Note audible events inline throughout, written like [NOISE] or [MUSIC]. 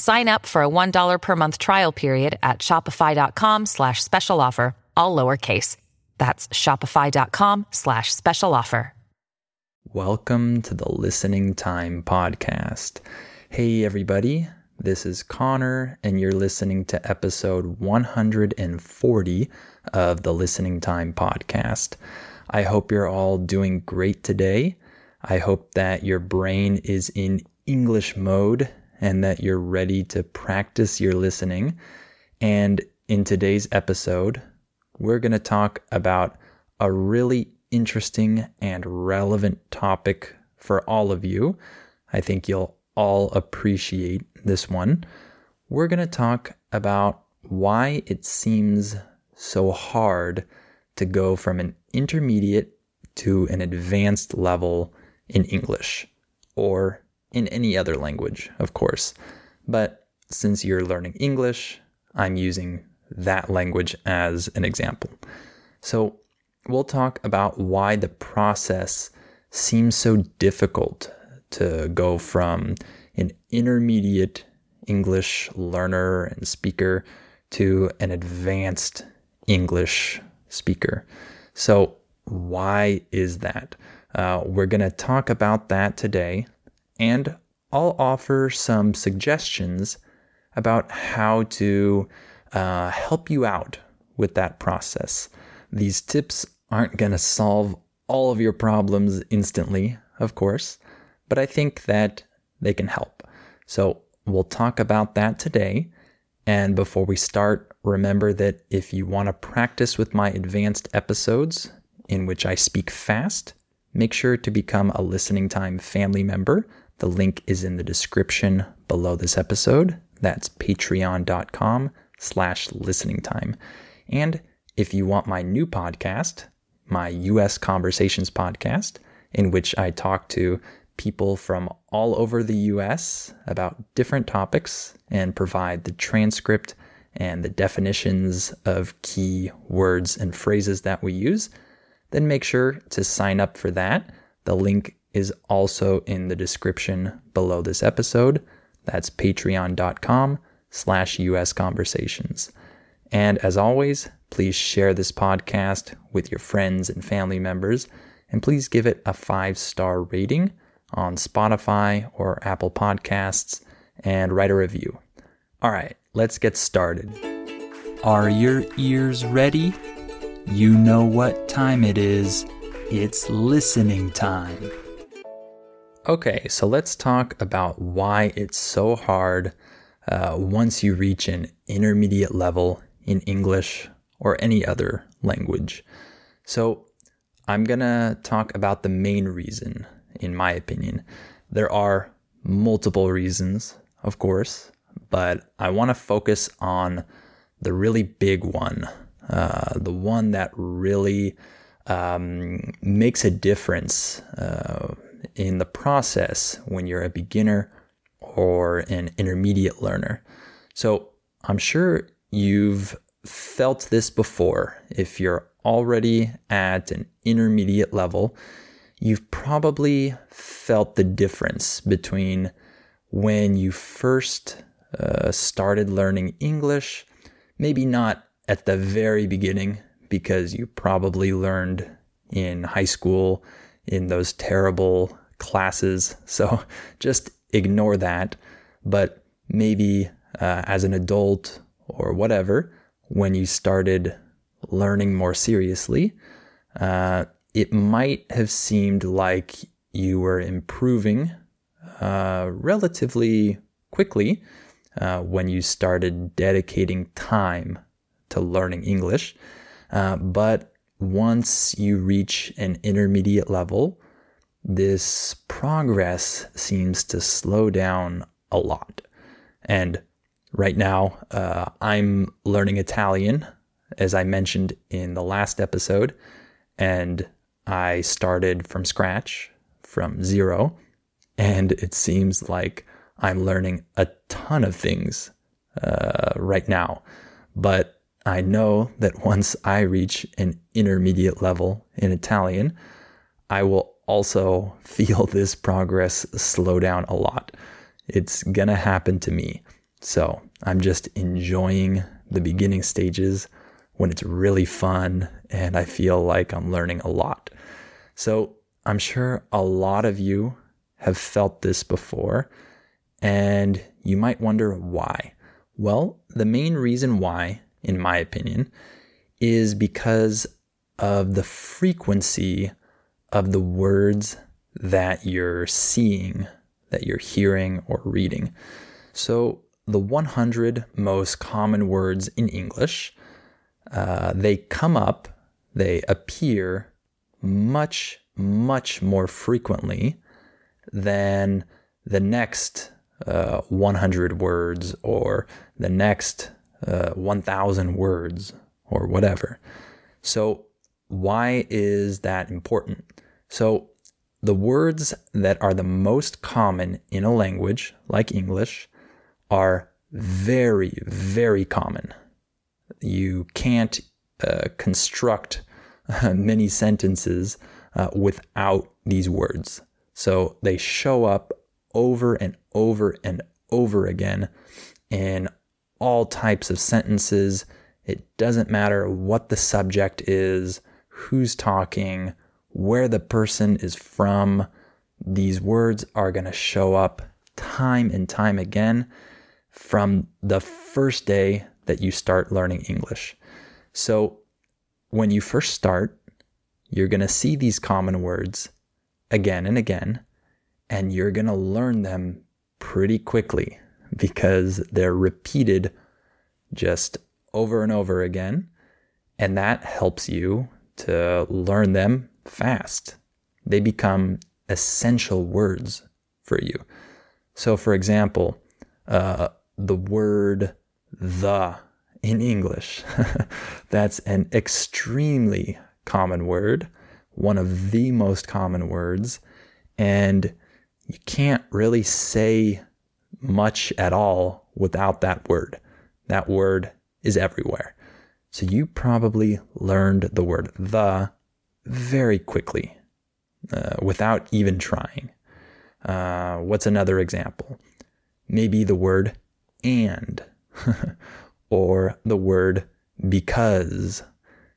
Sign up for a $1 per month trial period at shopify.com slash special offer, all lowercase. That's shopify.com slash special offer. Welcome to the Listening Time Podcast. Hey, everybody. This is Connor, and you're listening to episode 140 of the Listening Time Podcast. I hope you're all doing great today. I hope that your brain is in English mode and that you're ready to practice your listening. And in today's episode, we're going to talk about a really interesting and relevant topic for all of you. I think you'll all appreciate this one. We're going to talk about why it seems so hard to go from an intermediate to an advanced level in English or in any other language, of course. But since you're learning English, I'm using that language as an example. So we'll talk about why the process seems so difficult to go from an intermediate English learner and speaker to an advanced English speaker. So, why is that? Uh, we're going to talk about that today and I'll offer some suggestions about how to uh, help you out with that process. These tips aren't going to solve all of your problems instantly, of course, but I think that they can help. So we'll talk about that today. And before we start, remember that if you want to practice with my advanced episodes in which I speak fast, make sure to become a listening time family member the link is in the description below this episode. That's patreon.com slash listening time. And if you want my new podcast, my US Conversations podcast, in which I talk to people from all over the US about different topics and provide the transcript and the definitions of key words and phrases that we use, then make sure to sign up for that. The link is also in the description below this episode. That's patreon.com slash US conversations. And as always, please share this podcast with your friends and family members, and please give it a five star rating on Spotify or Apple Podcasts and write a review. All right, let's get started. Are your ears ready? You know what time it is. It's listening time. Okay, so let's talk about why it's so hard uh, once you reach an intermediate level in English or any other language. So, I'm gonna talk about the main reason, in my opinion. There are multiple reasons, of course, but I wanna focus on the really big one, uh, the one that really um, makes a difference. Uh, in the process when you're a beginner or an intermediate learner. So I'm sure you've felt this before. If you're already at an intermediate level, you've probably felt the difference between when you first uh, started learning English, maybe not at the very beginning, because you probably learned in high school in those terrible classes. [LAUGHS] So just ignore that. But maybe uh, as an adult or whatever, when you started learning more seriously, uh, it might have seemed like you were improving uh, relatively quickly uh, when you started dedicating time to learning English. Uh, but once you reach an intermediate level, this progress seems to slow down a lot. And right now, uh, I'm learning Italian, as I mentioned in the last episode, and I started from scratch, from zero, and it seems like I'm learning a ton of things uh, right now. But I know that once I reach an intermediate level in Italian, I will also [LAUGHS] feel this progress slow down a lot. It's gonna happen to me. So I'm just enjoying the beginning stages when it's really fun and I feel like I'm learning a lot. So I'm sure a lot of you have felt this before and you might wonder why. Well, the main reason why, in my opinion, is because of the frequency of the words that you're seeing, that you're hearing or reading. So, the 100 most common words in English, uh, they come up, they appear much, much more frequently than the next uh, 100 words or the next uh, 1,000 words or whatever. So, why is that important? So, the words that are the most common in a language like English are very, very common. You can't uh, construct uh, many sentences uh, without these words. So they show up over and over and over again in all types of sentences. It doesn't matter what the subject is, who's talking, where the person is from. These words are going to show up time and time again from the first day that you start learning English. So, when you first start, you're going to see these common words again and again, and you're going to learn them pretty quickly because they're repeated just over and over again. And that helps you to learn them fast. They become essential words for you. So, for example, uh, the word the in English, [LAUGHS] that's an extremely common word, one of the most common words. And you can't really say much at all without that word. That word is everywhere. So you probably learned the word the very quickly uh, without even trying. Uh, what's another example? Maybe the word and [LAUGHS] or the word because.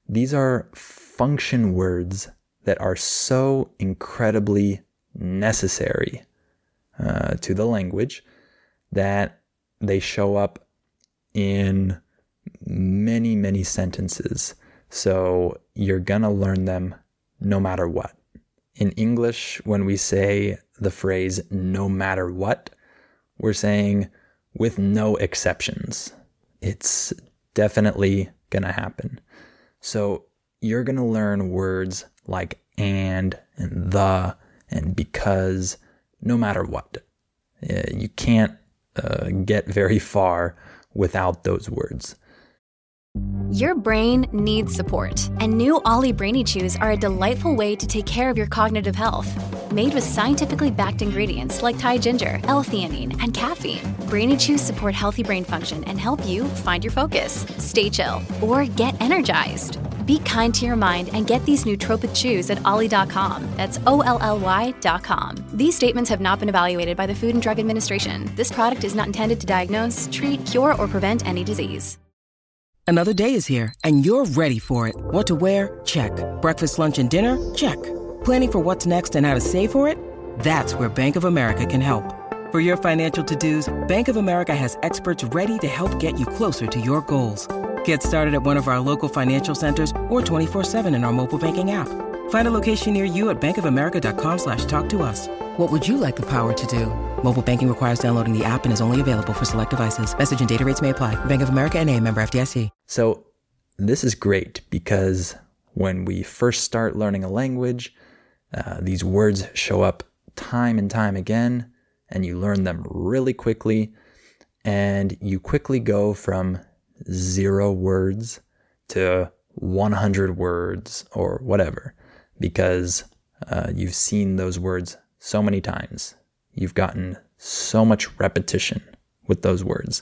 These are function words that are so incredibly necessary uh, to the language that they show up in many, many sentences. So you're going to learn them no matter what. In English, when we say the phrase no matter what, we're saying with no exceptions. It's definitely going to happen. So you're going to learn words like and and the and because no matter what. Uh, you can't uh, get very far without those words. Your brain needs support, and new OLLY Brainy Chews are a delightful way to take care of your cognitive health. Made with scientifically backed ingredients like Thai ginger, L-theanine, and caffeine, Brainy Chews support healthy brain function and help you find your focus, stay chill, or get energized. Be kind to your mind and get these nootropic chews at olly.com. That's O L L Y.com. These statements have not been evaluated by the Food and Drug Administration. This product is not intended to diagnose, treat, cure, or prevent any disease. Another day is here, and you're ready for it. What to wear? Check. Breakfast, lunch, and dinner? Check. Planning for what's next and how to save for it? That's where Bank of America can help. For your financial to dos, Bank of America has experts ready to help get you closer to your goals. Get started at one of our local financial centers or 24-7 in our mobile banking app. Find a location near you at bankofamerica.com slash talk to us. What would you like the power to do? Mobile banking requires downloading the app and is only available for select devices. Message and data rates may apply. Bank of America and a member FDIC. So this is great because when we first start learning a language, uh, these words show up time and time again, and you learn them really quickly, and you quickly go from zero words to 100 words or whatever because uh, you've seen those words so many times. You've gotten so much repetition with those words.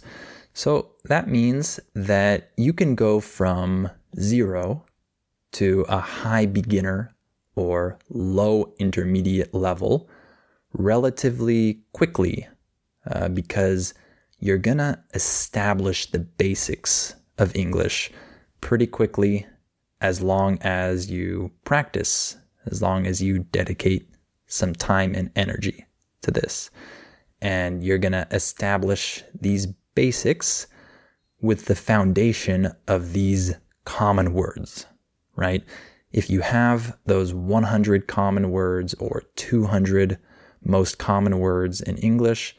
So that means that you can go from zero to a high beginner or low intermediate level relatively quickly uh, because you're gonna establish the basics of English pretty quickly as long as you practice, as long as you dedicate some time and energy to this. And you're gonna establish these basics with the foundation of these common words, right? If you have those 100 common words or 200 most common words in English,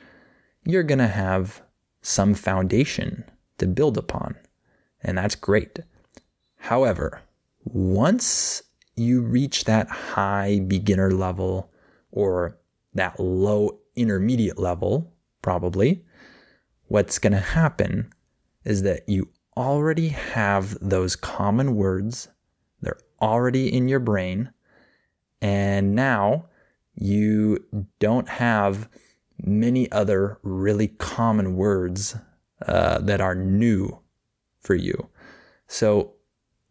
you're going to have some foundation to build upon. And that's great. However, once you reach that high beginner level or that low intermediate level, probably, what's going to happen is that you already have those common words. They're already in your brain. And now you don't have many other really common words uh, that are new for you. So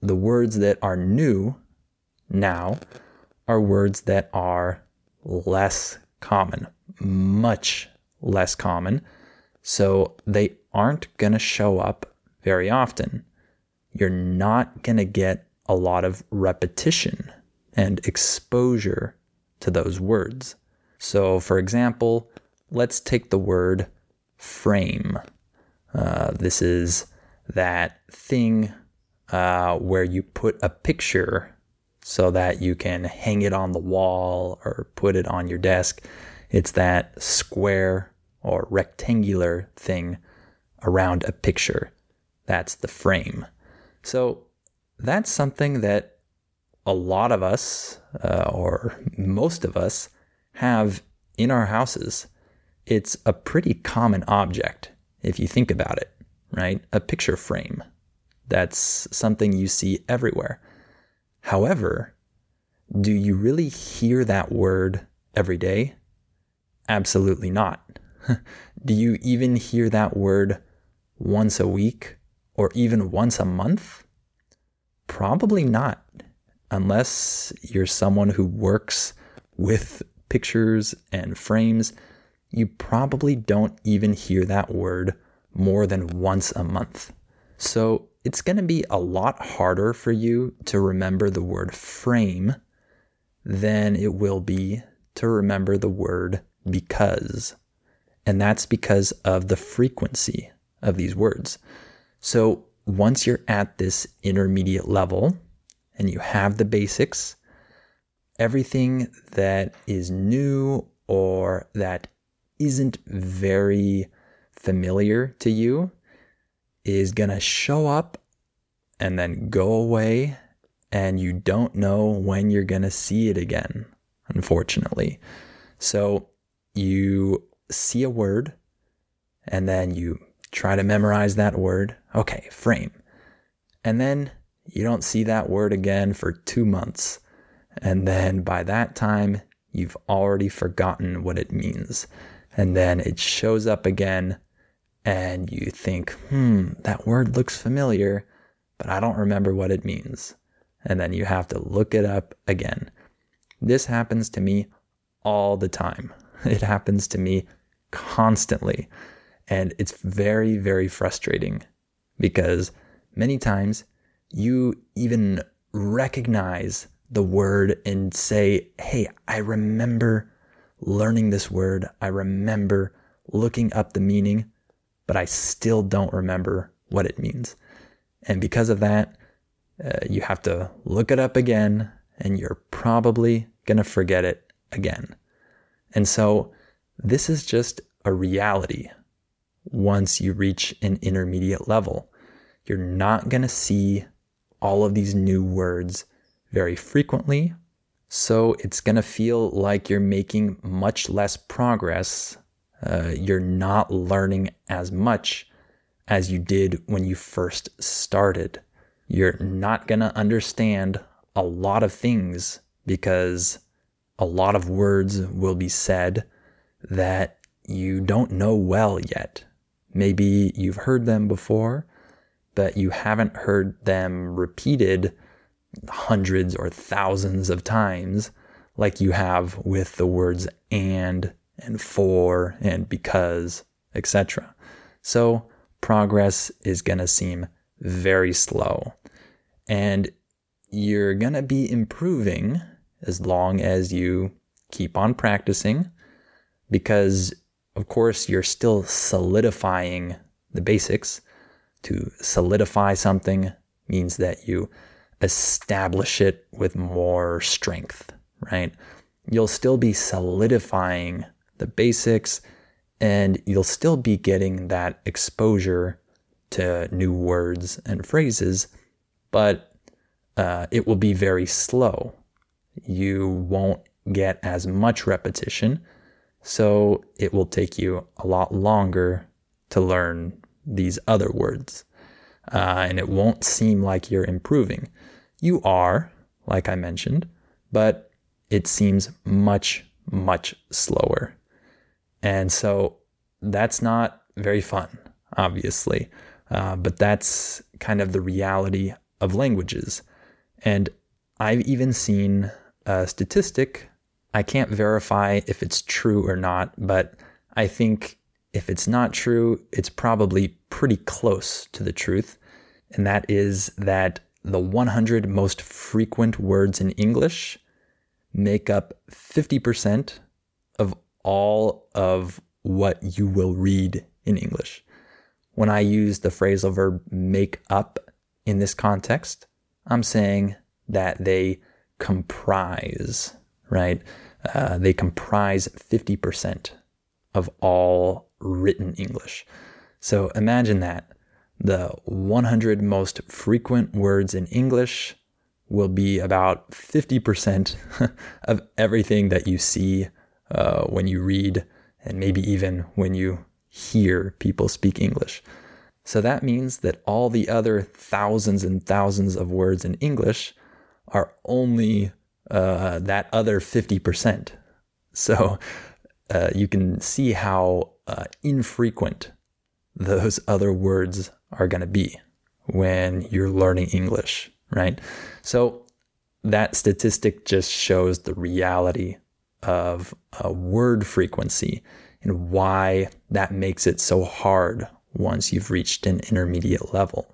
the words that are new now are words that are less common, much less common. So they aren't going to show up very often. You're not going to get a lot of repetition and exposure to those words. So, for example, let's take the word frame. Uh, this is that thing uh, where you put a picture so that you can hang it on the wall or put it on your desk. It's that square or rectangular thing around a picture. That's the frame. So that's something that a lot of us, uh, or most of us, have in our houses. It's a pretty common object if you think about it, right? A picture frame. That's something you see everywhere. However, do you really hear that word every day? Absolutely not. [LAUGHS] do you even hear that word once a week or even once a month? Probably not, unless you're someone who works with pictures and frames. You probably don't even hear that word more than once a month. So it's going to be a lot harder for you to remember the word frame than it will be to remember the word because. And that's because of the frequency of these words. So once you're at this intermediate level and you have the basics, everything that is new or that isn't very familiar to you is going to show up and then go away, and you don't know when you're going to see it again, unfortunately. So you see a word, and then you try to memorize that word. Okay, frame. And then you don't see that word again for two months. And then by that time, you've already forgotten what it means. And then it shows up again and you think, hmm, that word looks familiar, but I don't remember what it means. and then you have to look it up again. This happens to me all the time. [LAUGHS] It happens to me constantly. And it's very, very frustrating because many times you even recognize the word and say, Hey, I remember learning this word. I remember looking up the meaning, but I still don't remember what it means. And because of that, uh, you have to look it up again and you're probably going to forget it again. And so this is just a reality once you reach an intermediate level. You're not going to see all of these new words very frequently. So it's going to feel like you're making much less progress. Uh, you're not learning as much as you did when you first started. You're not going to understand a lot of things because a lot of words will be said that you don't know well yet. Maybe you've heard them before, but you haven't heard them repeated hundreds or thousands of times like you have with the words and and for and because, etc. So progress is going to seem very slow. And you're going to be improving as long as you keep on practicing because of course you're still solidifying the basics to solidify something means that you establish it with more strength right you'll still be solidifying the basics and you'll still be getting that exposure to new words and phrases but uh, it will be very slow you won't get as much repetition. So it will take you a lot longer to learn these other words. Uh, and it won't seem like you're improving. You are, like I mentioned, but it seems much, much slower. And so that's not very fun, obviously. Uh, but that's kind of the reality of languages. And I've even seen a statistic. I can't verify if it's true or not, but I think if it's not true, it's probably pretty close to the truth. And that is that the 100 most frequent words in English make up 50% of all of what you will read in English. When I use the phrasal verb make up in this context, I'm saying that they comprise, right? Uh, they comprise 50% of all written English. So imagine that. The 100 most frequent words in English will be about 50% [LAUGHS] of everything that you see uh, when you read and maybe even when you hear people speak English. So that means that all the other thousands and thousands of words in English are only uh, that other 50%. So uh, you can see how uh, infrequent those other words are going to be when you're learning English, right? So that statistic just shows the reality of a word frequency and why that makes it so hard once you've reached an intermediate level.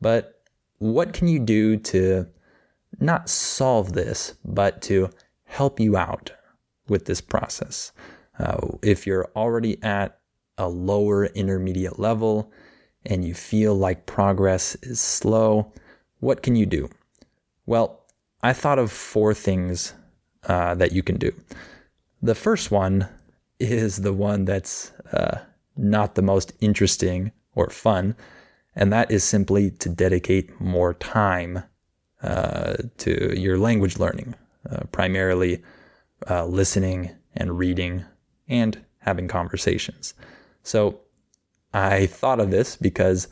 But what can you do to not solve this, but to help you out with this process? Uh, if you're already at a lower intermediate level and you feel like progress is slow, what can you do? Well, I thought of four things uh, that you can do. The first one is the one that's uh, not the most interesting or fun, and that is simply to dedicate more time uh, to your language learning, uh, primarily uh, listening and reading and having conversations. So I thought of this because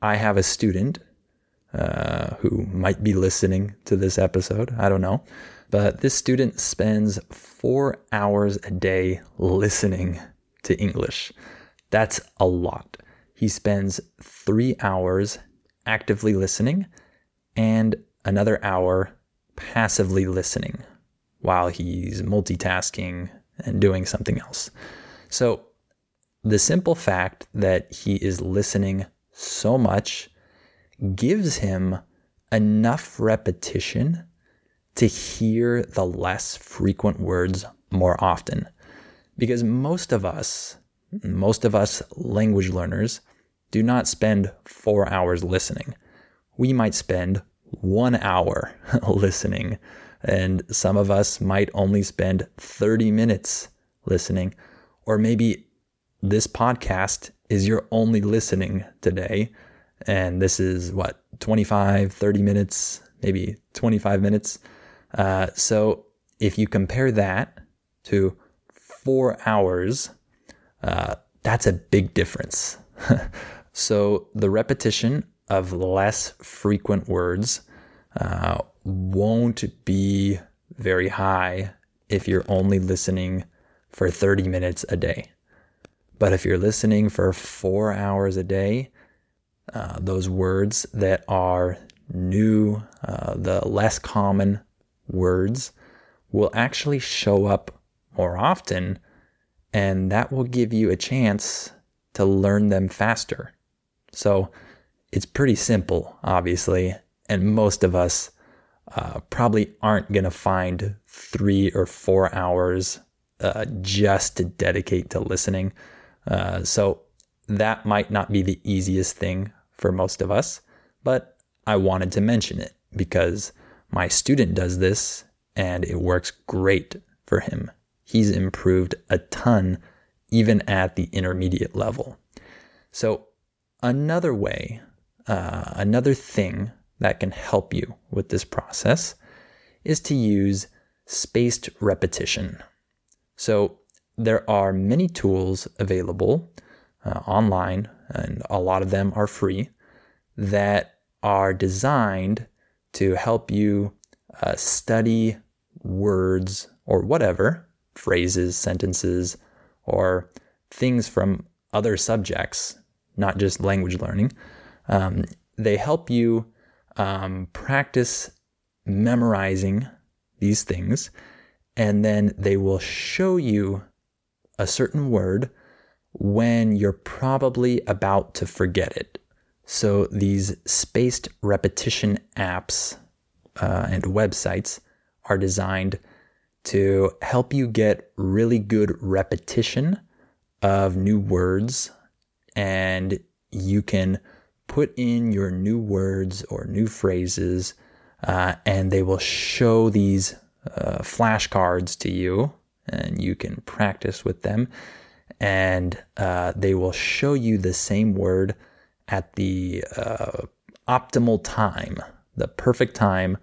I have a student uh, who might be listening to this episode. I don't know. But this student spends four hours a day listening to English. That's a lot. He spends three hours actively listening and another hour passively listening while he's multitasking and doing something else. So, the simple fact that he is listening so much gives him enough repetition to hear the less frequent words more often. Because most of us, most of us language learners, do not spend four hours listening. We might spend one hour [LAUGHS] listening, and some of us might only spend 30 minutes listening, or maybe this podcast is your only listening today. And this is what, 25, 30 minutes, maybe 25 minutes. Uh, so if you compare that to four hours, uh, that's a big difference. [LAUGHS] so the repetition of less frequent words uh, won't be very high if you're only listening for 30 minutes a day. But if you're listening for four hours a day, uh, those words that are new, uh, the less common words, will actually show up more often, and that will give you a chance to learn them faster. So it's pretty simple, obviously, and most of us uh, probably aren't going to find three or four hours uh, just to dedicate to listening. Uh, so that might not be the easiest thing for most of us, but I wanted to mention it because my student does this and it works great for him. He's improved a ton even at the intermediate level. So, another way, uh, another thing that can help you with this process is to use spaced repetition. So, there are many tools available uh, online, and a lot of them are free, that are designed to help you uh, study words or whatever, phrases, sentences, or things from other subjects, not just language learning. Um, they help you um, practice memorizing these things, and then they will show you a certain word when you're probably about to forget it. So these spaced repetition apps uh, and websites are designed to help you get really good repetition of new words and you can put in your new words or new phrases uh, and they will show these uh, flashcards to you and you can practice with them. And uh, they will show you the same word at the uh, optimal time, the perfect time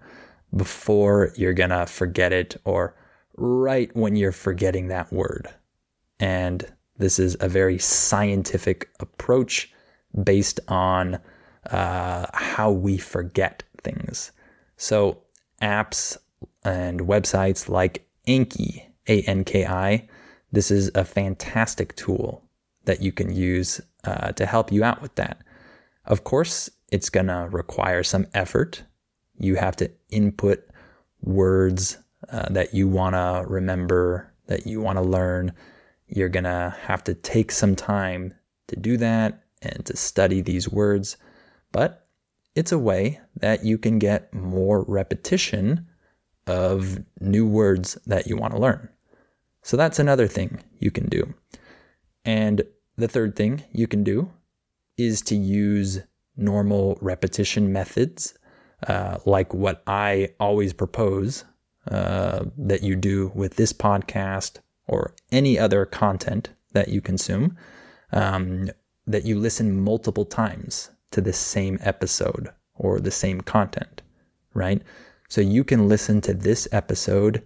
before you're going to forget it or right when you're forgetting that word. And this is a very scientific approach based on uh, how we forget things. So, apps and websites like Anki a N K I. This is a fantastic tool that you can use uh, to help you out with that. Of course, it's going to require some effort. You have to input words uh, that you want to remember, that you want to learn. You're going to have to take some time to do that and to study these words. But it's a way that you can get more repetition of new words that you want to learn. So that's another thing you can do. And the third thing you can do is to use normal repetition methods, uh, like what I always propose uh, that you do with this podcast or any other content that you consume, um, that you listen multiple times to the same episode or the same content. right? So you can listen to this episode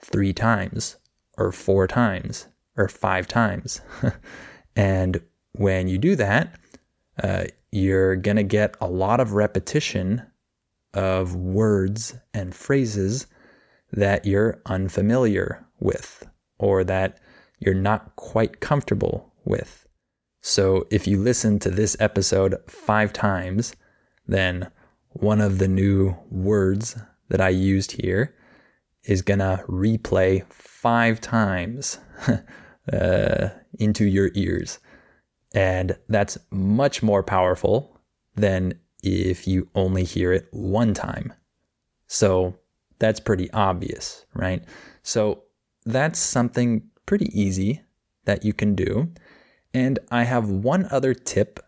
three times, or four times, or five times. [LAUGHS] and when you do that, uh, you're going to get a lot of repetition of words and phrases that you're unfamiliar with or that you're not quite comfortable with. So if you listen to this episode five times, then one of the new words that I used here is gonna replay five times [LAUGHS] uh, into your ears. And that's much more powerful than if you only hear it one time. So that's pretty obvious, right? So that's something pretty easy that you can do. And I have one other tip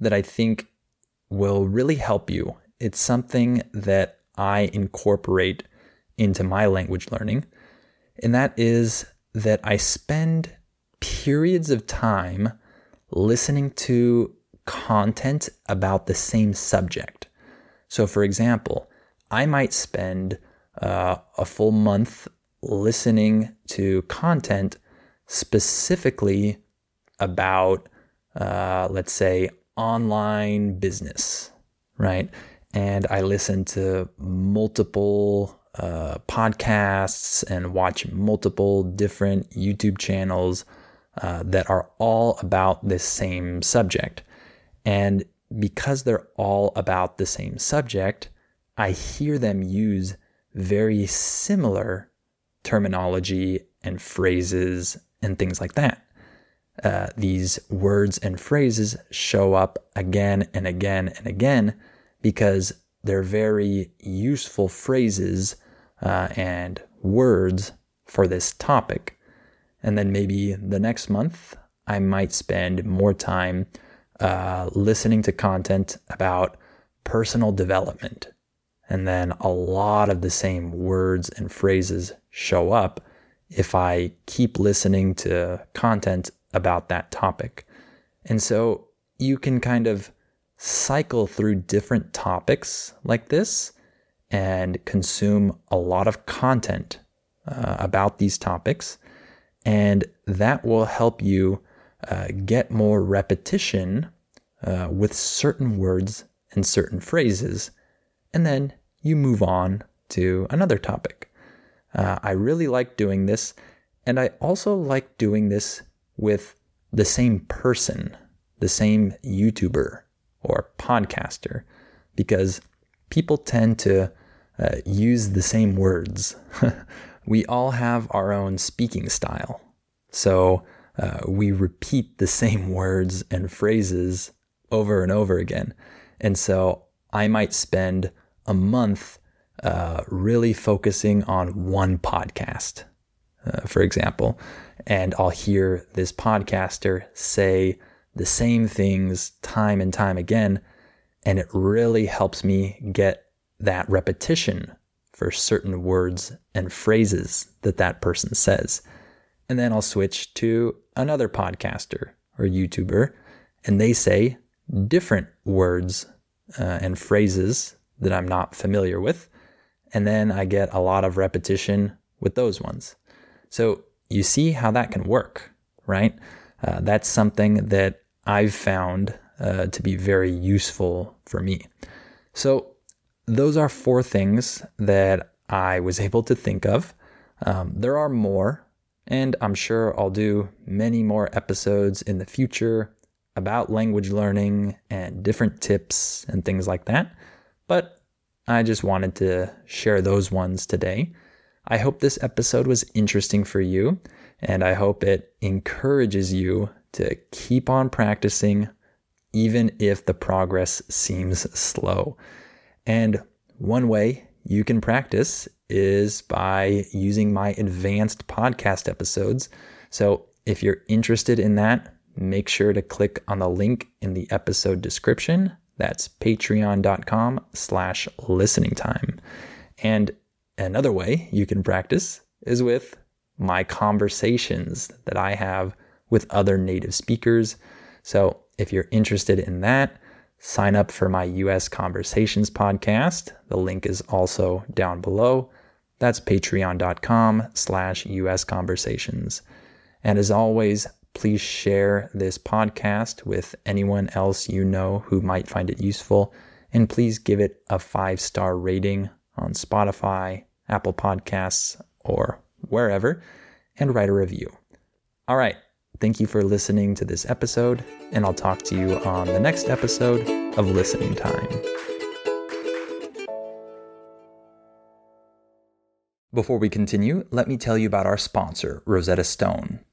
that I think will really help you. It's something that I incorporate into my language learning, and that is that I spend periods of time listening to content about the same subject. So, for example, I might spend uh, a full month listening to content specifically about, uh, let's say, online business, right? And I listen to multiple uh, podcasts and watch multiple different YouTube channels uh, that are all about this same subject. And because they're all about the same subject, I hear them use very similar terminology and phrases and things like that. Uh, these words and phrases show up again and again and again because they're very useful phrases uh, and words for this topic. And then maybe the next month, I might spend more time uh, listening to content about personal development. And then a lot of the same words and phrases show up if I keep listening to content about that topic. And so you can kind of cycle through different topics like this and consume a lot of content uh, about these topics. And that will help you uh, get more repetition uh, with certain words and certain phrases. And then you move on to another topic. Uh, I really like doing this. And I also like doing this with the same person, the same YouTuber or podcaster, because people tend to uh, use the same words. [LAUGHS] we all have our own speaking style. So uh, we repeat the same [LAUGHS] words and phrases over and over again. And so I might spend a month uh, really focusing on one podcast, uh, for example, and I'll hear this podcaster say the same things time and time again. And it really helps me get that repetition for certain words and phrases that that person says. And then I'll switch to another podcaster or YouTuber, and they say different words uh, and phrases that I'm not familiar with. And then I get a lot of repetition with those ones. So you see how that can work, right? Uh, that's something that I've found uh, to be very useful for me. So those are four things that I was able to think of. Um, there are more, and I'm sure I'll do many more episodes in the future about language learning and different tips and things like that. But I just wanted to share those ones today. I hope this episode was interesting for you, and I hope it encourages you to keep on practicing, even if the progress seems slow. And one way you can practice is by using my advanced podcast episodes. So if you're interested in that, make sure to click on the link in the episode description. That's patreon.com slash listening time. And another way you can practice is with my conversations that I have with other native speakers. So if you're interested in that, Sign up for my US Conversations podcast. The link is also down below. That's patreon.com slash US Conversations. And as always, please share this podcast with anyone else you know who might find it useful. And please give it a five star rating on Spotify, Apple Podcasts, or wherever, and write a review. All right. Thank you for listening to this episode, and I'll talk to you on the next episode of Listening Time. Before we continue, let me tell you about our sponsor, Rosetta Stone.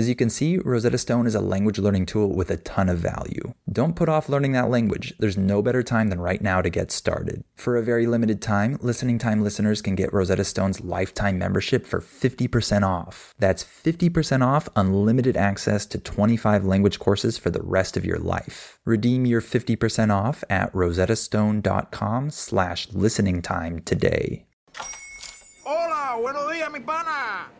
As you can see, Rosetta Stone is a language learning tool with a ton of value. Don't put off learning that language. There's no better time than right now to get started. For a very limited time, Listening Time listeners can get Rosetta Stone's lifetime membership for 50% off. That's 50% off unlimited access to 25 language courses for the rest of your life. Redeem your 50% off at rosettastone.com slash listening time today. Hola, buenos días, mi pana.